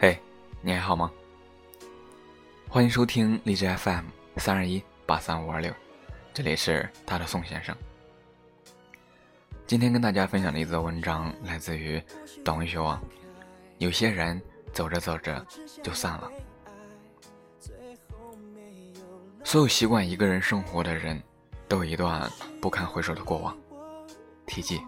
嘿，你还好吗？欢迎收听荔枝 FM 三二一八三五二六，这里是他的宋先生。今天跟大家分享的一则文章来自于短文学网。有些人走着走着就散了。所有习惯一个人生活的人，都有一段不堪回首的过往。题记：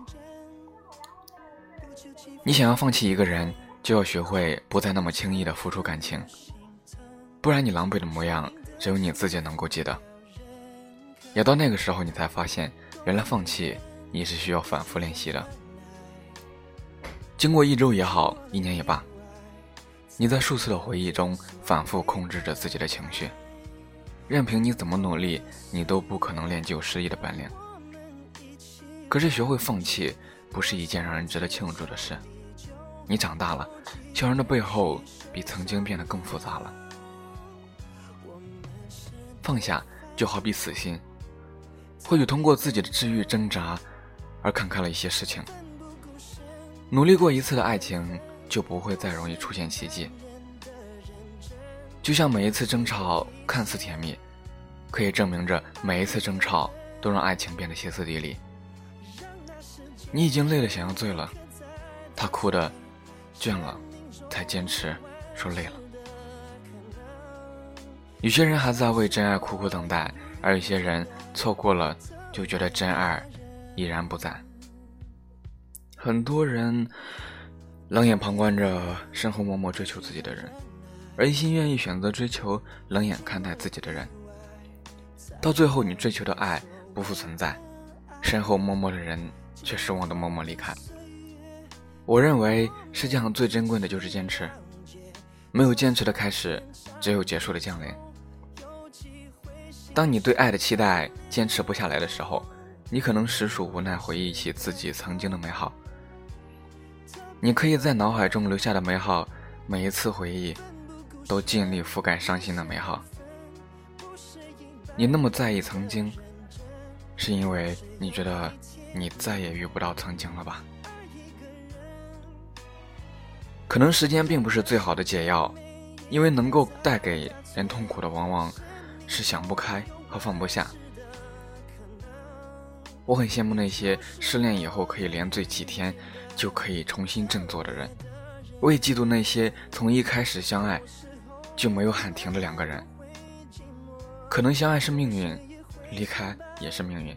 你想要放弃一个人。就要学会不再那么轻易的付出感情，不然你狼狈的模样只有你自己能够记得。也到那个时候，你才发现，原来放弃你是需要反复练习的。经过一周也好，一年也罢，你在数次的回忆中反复控制着自己的情绪，任凭你怎么努力，你都不可能练就失忆的本领。可是，学会放弃不是一件让人值得庆祝的事。你长大了，笑容的背后比曾经变得更复杂了。放下就好比死心，或许通过自己的治愈挣扎而看开了一些事情。努力过一次的爱情就不会再容易出现奇迹。就像每一次争吵看似甜蜜，可以证明着每一次争吵都让爱情变得歇斯底里。你已经累得想要醉了，他哭的。倦了，才坚持，说累了。有些人还在为真爱苦苦等待，而有些人错过了，就觉得真爱已然不在。很多人冷眼旁观着身后默默追求自己的人，而一心愿意选择追求、冷眼看待自己的人，到最后你追求的爱不复存在，身后默默的人却失望的默默离开。我认为世界上最珍贵的就是坚持，没有坚持的开始，只有结束的降临。当你对爱的期待坚持不下来的时候，你可能实属无奈，回忆起自己曾经的美好。你可以在脑海中留下的美好，每一次回忆，都尽力覆盖伤心的美好。你那么在意曾经，是因为你觉得你再也遇不到曾经了吧？可能时间并不是最好的解药，因为能够带给人痛苦的往往是想不开和放不下。我很羡慕那些失恋以后可以连醉几天就可以重新振作的人，我也嫉妒那些从一开始相爱就没有喊停的两个人。可能相爱是命运，离开也是命运。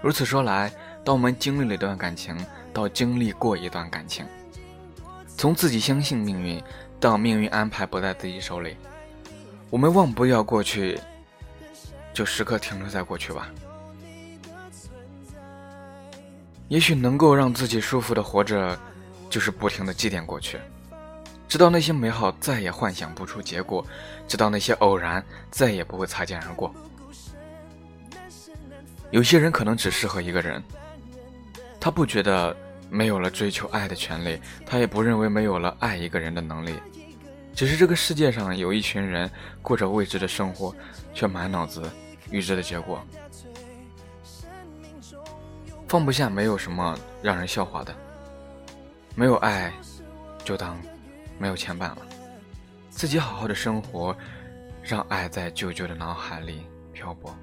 如此说来，当我们经历了一段感情，到经历过一段感情，从自己相信命运到命运安排不在自己手里，我们忘不掉过去，就时刻停留在过去吧。也许能够让自己舒服的活着，就是不停的祭奠过去，直到那些美好再也幻想不出结果，直到那些偶然再也不会擦肩而过。有些人可能只适合一个人。他不觉得没有了追求爱的权利，他也不认为没有了爱一个人的能力，只是这个世界上有一群人过着未知的生活，却满脑子预知的结果。放不下没有什么让人笑话的，没有爱，就当没有牵绊了，自己好好的生活，让爱在舅舅的脑海里漂泊。